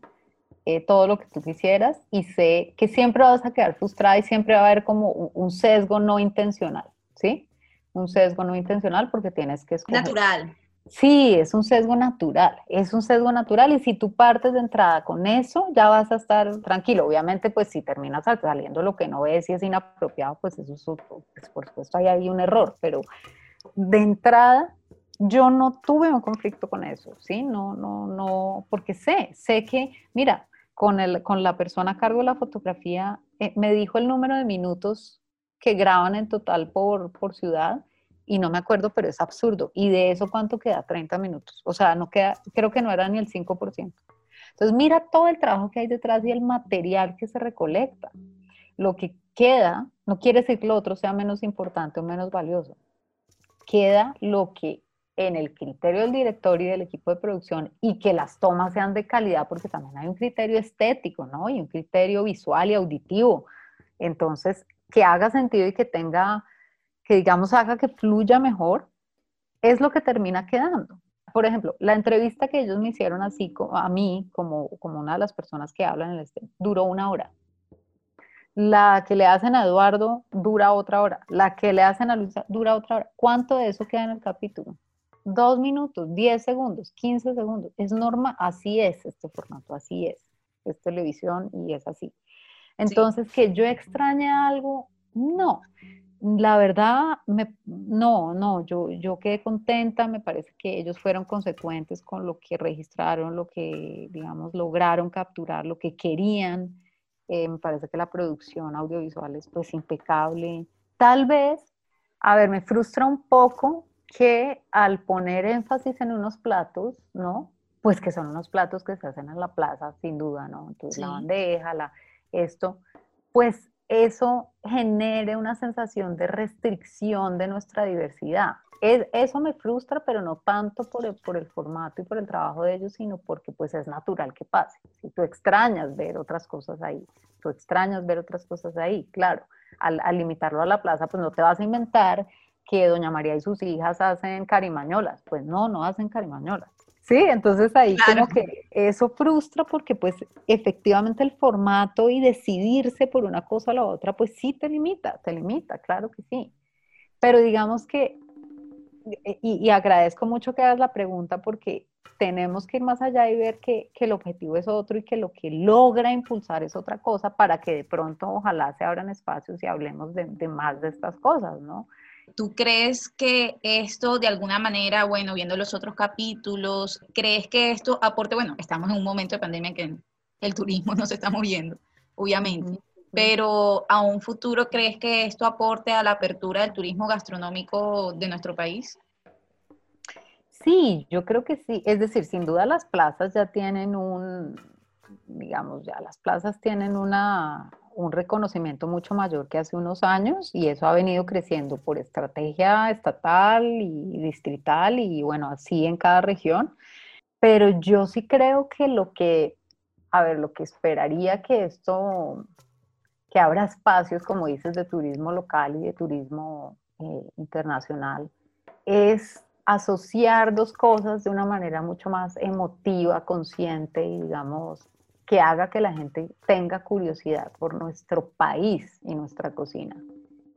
eh, todo lo que tú quisieras, y sé que siempre vas a quedar frustrada y siempre va a haber como un sesgo no intencional, ¿sí? un sesgo no intencional porque tienes que escoger. Natural. Sí, es un sesgo natural, es un sesgo natural y si tú partes de entrada con eso, ya vas a estar tranquilo. Obviamente, pues si terminas saliendo lo que no ves y es inapropiado, pues eso es, pues, por supuesto, ahí hay un error, pero de entrada yo no tuve un conflicto con eso, ¿sí? No, no, no, porque sé, sé que, mira, con, el, con la persona a cargo de la fotografía, eh, me dijo el número de minutos que graban en total por, por ciudad y no me acuerdo, pero es absurdo. ¿Y de eso cuánto queda? 30 minutos. O sea, no queda, creo que no era ni el 5%. Entonces, mira todo el trabajo que hay detrás y el material que se recolecta. Lo que queda, no quiere decir que lo otro sea menos importante o menos valioso. Queda lo que en el criterio del director y del equipo de producción y que las tomas sean de calidad, porque también hay un criterio estético, ¿no? Y un criterio visual y auditivo. Entonces, que haga sentido y que tenga, que digamos, haga que fluya mejor, es lo que termina quedando. Por ejemplo, la entrevista que ellos me hicieron así a mí, como, como una de las personas que hablan en el este, duró una hora. La que le hacen a Eduardo dura otra hora. La que le hacen a Luisa dura otra hora. ¿Cuánto de eso queda en el capítulo? Dos minutos, diez segundos, quince segundos. Es normal, así es este formato, así es. Es televisión y es así. Entonces, que yo extrañe algo, no. La verdad, no, no, yo, yo quedé contenta, me parece que ellos fueron consecuentes con lo que registraron, lo que, digamos, lograron capturar, lo que querían. Eh, me parece que la producción audiovisual es pues impecable. Tal vez, a ver, me frustra un poco que al poner énfasis en unos platos, ¿no? Pues que son unos platos que se hacen en la plaza, sin duda, ¿no? Entonces la bandeja, la, esto, pues eso genere una sensación de restricción de nuestra diversidad. eso me frustra, pero no tanto por el, por el formato y por el trabajo de ellos, sino porque pues es natural que pase. Si tú extrañas ver otras cosas ahí, tú extrañas ver otras cosas ahí, claro, al, al limitarlo a la plaza, pues no te vas a inventar que doña María y sus hijas hacen carimañolas. Pues no, no hacen carimañolas. Sí, entonces ahí como que eso frustra porque pues efectivamente el formato y decidirse por una cosa o la otra, pues sí te limita, te limita, claro que sí. Pero digamos que, y, agradezco mucho que hagas la pregunta porque tenemos que ir más allá y ver que, que, el objetivo es otro y que lo que logra impulsar es otra cosa para que de pronto ojalá se abran espacios y hablemos de, de más de estas cosas, ¿no? ¿Tú crees que esto de alguna manera, bueno, viendo los otros capítulos, crees que esto aporte, bueno, estamos en un momento de pandemia en que el turismo no se está moviendo, obviamente, pero a un futuro crees que esto aporte a la apertura del turismo gastronómico de nuestro país? Sí, yo creo que sí. Es decir, sin duda las plazas ya tienen un, digamos, ya las plazas tienen una, un reconocimiento mucho mayor que hace unos años y eso ha venido creciendo por estrategia estatal y distrital y bueno, así en cada región. Pero yo sí creo que lo que, a ver, lo que esperaría que esto, que abra espacios, como dices, de turismo local y de turismo eh, internacional, es asociar dos cosas de una manera mucho más emotiva, consciente y digamos que haga que la gente tenga curiosidad por nuestro país y nuestra cocina.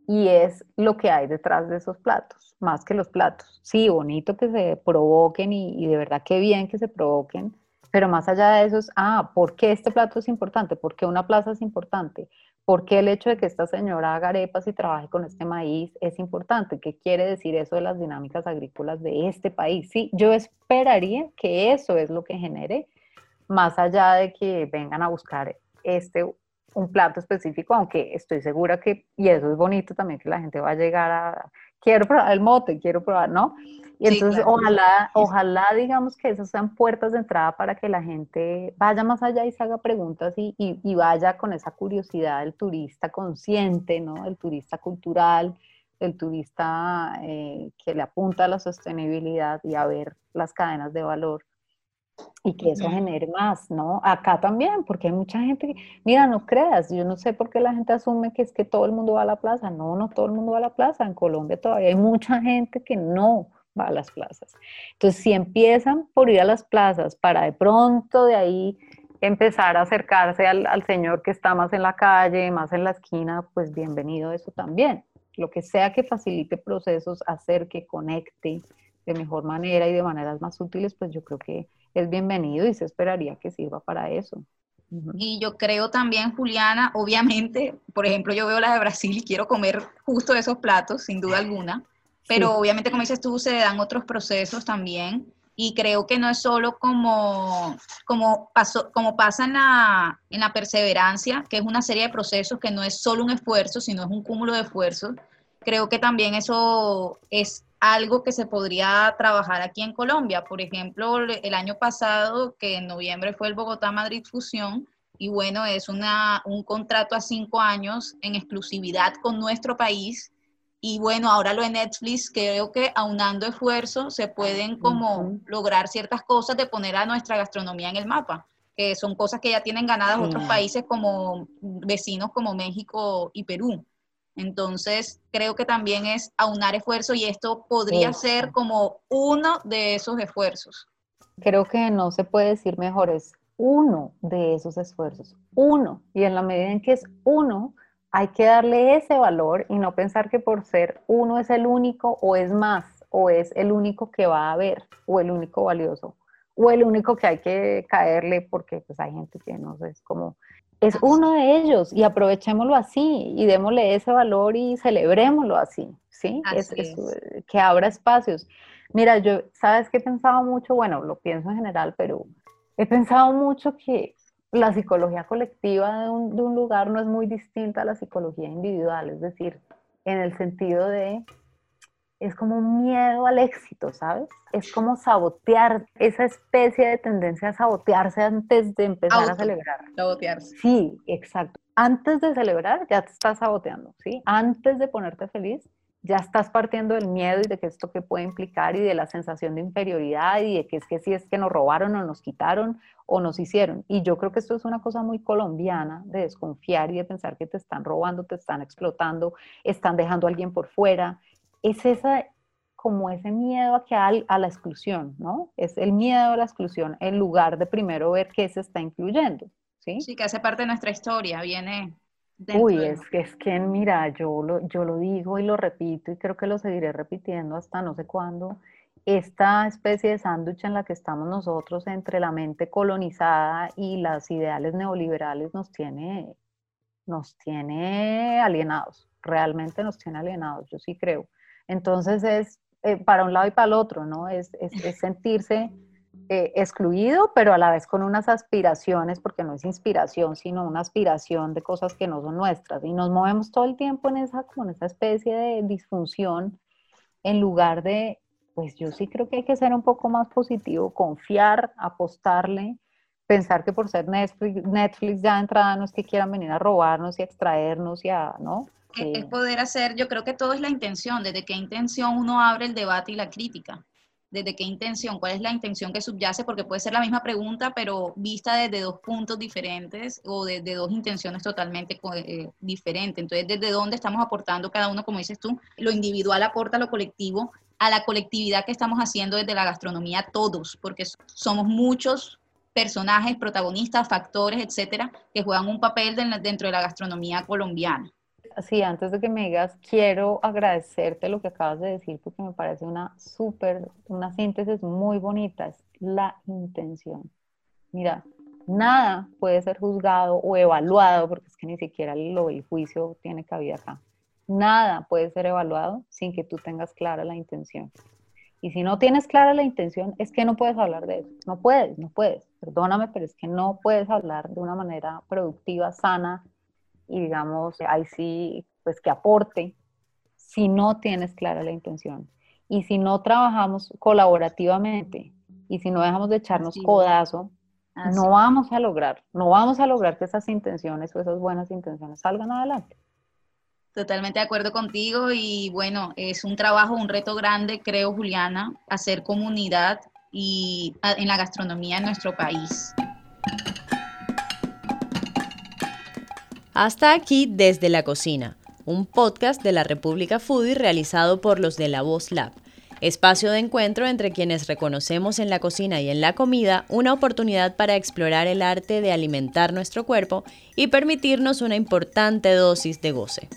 Y es lo que hay detrás de esos platos, más que los platos. Sí, bonito que se provoquen y, de verdad qué bien que se provoquen, pero más allá de eso es, ah, ¿por qué este plato es importante? ¿Por qué una plaza es importante? ¿Por qué el hecho de que esta señora haga arepas y trabaje con este maíz es importante? ¿Qué quiere decir eso de las dinámicas agrícolas de este país? Sí, yo esperaría que eso es lo que genere más allá de que vengan a buscar este un plato específico, aunque estoy segura que, y eso es bonito también, que la gente va a llegar a, quiero probar el mote, quiero probar, ¿no? Y entonces ojalá, ojalá digamos que esas sean puertas de entrada para que la gente vaya más allá y se haga preguntas y, y, vaya con esa curiosidad del turista consciente, ¿no? El turista cultural, el turista eh, que le apunta a la sostenibilidad y a ver las cadenas de valor y que eso genere más, ¿no? Acá también, porque hay mucha gente que, mira, no creas, yo no sé por qué la gente asume que es que todo el mundo va a la plaza, no, no todo el mundo va a la plaza, en Colombia todavía hay mucha gente que no va a las plazas. Entonces, si empiezan por ir a las plazas para de pronto de ahí empezar a acercarse al, al señor que está más en la calle, más en la esquina, pues bienvenido eso también. Lo que sea que facilite procesos, hacer que conecte de mejor manera y de maneras más útiles, pues yo creo que es bienvenido y se esperaría que sirva para eso. Y yo creo también, Juliana, obviamente, por ejemplo, yo veo la de Brasil y quiero comer justo esos platos, sin duda alguna, pero obviamente, como dices tú, se dan otros procesos también. Y creo que no es solo como, como, pasó, como pasa en la, en la perseverancia, que es una serie de procesos que no es solo un esfuerzo, sino es un cúmulo de esfuerzos. Creo que también eso es algo que se podría trabajar aquí en Colombia. Por ejemplo, el año pasado, que en noviembre fue el Bogotá-Madrid Fusión, y bueno, es una, un contrato a cinco años en exclusividad con nuestro país. Y bueno, ahora lo de Netflix, creo que aunando esfuerzos se pueden como lograr ciertas cosas de poner a nuestra gastronomía en el mapa, que son cosas que ya tienen ganadas otros países como vecinos como México y Perú. Entonces, creo que también es aunar esfuerzo y esto podría ser como uno de esos esfuerzos. Creo que no se puede decir mejor, es uno de esos esfuerzos, uno. Y en la medida en que es uno, hay que darle ese valor y no pensar que por ser uno es el único o es más, o es el único que va a haber, o el único valioso, o el único que hay que caerle porque pues hay gente que no sé, es como es uno de ellos y aprovechémoslo así y démosle ese valor y celebrémoslo así, ¿sí? es, que abra espacios. Mira, yo, ¿sabes qué he pensado mucho? Bueno, lo pienso en general, pero he pensado mucho que la psicología colectiva de un, de un lugar no es muy distinta a la psicología individual, es decir, en el sentido de es como un miedo al éxito, ¿sabes? Es como sabotear, esa especie de tendencia a sabotearse antes de empezar a celebrar. Sabotearse. Sí, exacto. Antes de celebrar ya te estás saboteando, ¿sí? Antes de ponerte feliz ya estás partiendo del miedo y de que esto que puede implicar y de la sensación de inferioridad y de que es que si es que nos robaron o nos quitaron o nos hicieron. Y yo creo que esto es una cosa muy colombiana de desconfiar y de pensar que te están robando, te están explotando, están dejando a alguien por fuera, es esa, como ese miedo a, que a la exclusión, ¿no? Es el miedo a la exclusión en lugar de primero ver qué se está incluyendo, ¿sí? Sí, que hace parte de nuestra historia, viene... Uy, es que, es que, mira, yo lo, yo lo digo y lo repito y creo que lo seguiré repitiendo hasta no sé cuándo, esta especie de sándwich en la que estamos nosotros entre la mente colonizada y las ideales neoliberales nos tiene, nos tiene alienados, realmente nos tiene alienados, yo sí creo. Entonces es eh, para un lado y para el otro, ¿no? Es, sentirse eh, excluido, pero a la vez con unas aspiraciones, porque no es inspiración, sino una aspiración de cosas que no son nuestras. Y nos movemos todo el tiempo en esa, como esa especie de disfunción, en lugar de, pues yo sí creo que hay que ser un poco más positivo, confiar, apostarle, pensar que por ser Netflix, Netflix ya de entrada no es que quieran venir a robarnos y a extraernos y a, ¿no? Es poder hacer, yo creo que todo es la intención, desde qué intención uno abre el debate y la crítica, desde qué intención, cuál es la intención que subyace, porque puede ser la misma pregunta, pero vista desde dos puntos diferentes o desde dos intenciones totalmente eh, diferentes. Entonces, desde dónde estamos aportando cada uno, como dices tú, lo individual aporta a lo colectivo, a la colectividad que estamos haciendo desde la gastronomía todos, porque somos muchos personajes, protagonistas, factores, etcétera, que juegan un papel dentro de la gastronomía colombiana sí, antes de que me digas, quiero agradecerte lo que acabas de decir porque me parece una súper, una síntesis muy bonita, es la intención. Mira, nada puede ser juzgado o evaluado, porque es que ni siquiera lo, el juicio tiene cabida acá. Nada puede ser evaluado sin que tú tengas clara la intención. Y si no tienes clara la intención, es que no puedes hablar de eso. No puedes, no puedes. Perdóname, pero es que no puedes hablar de una manera productiva, sana, y digamos, ahí sí, pues que aporte si no tienes clara la intención. Y si no trabajamos colaborativamente y si no dejamos de echarnos codazo, no vamos a lograr, no vamos a lograr que esas intenciones o esas buenas intenciones salgan adelante. Totalmente de acuerdo contigo y bueno, es un trabajo, un reto grande, creo, Juliana, hacer comunidad y en la gastronomía en nuestro país. Hasta aquí desde la cocina, un podcast de la República Foodie realizado por los de la Voz Lab. Espacio de encuentro entre quienes reconocemos en la cocina y en la comida una oportunidad para explorar el arte de alimentar nuestro cuerpo y permitirnos una importante dosis de goce.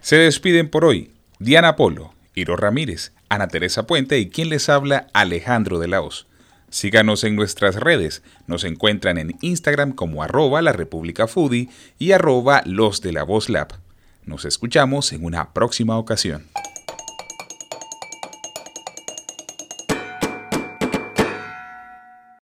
Se despiden por hoy Diana Polo, Iro Ramírez, Ana Teresa Puente y quien les habla Alejandro de Laos. Síganos en nuestras redes. Nos encuentran en Instagram como arroba la República y arroba los de la Voz Lab. Nos escuchamos en una próxima ocasión.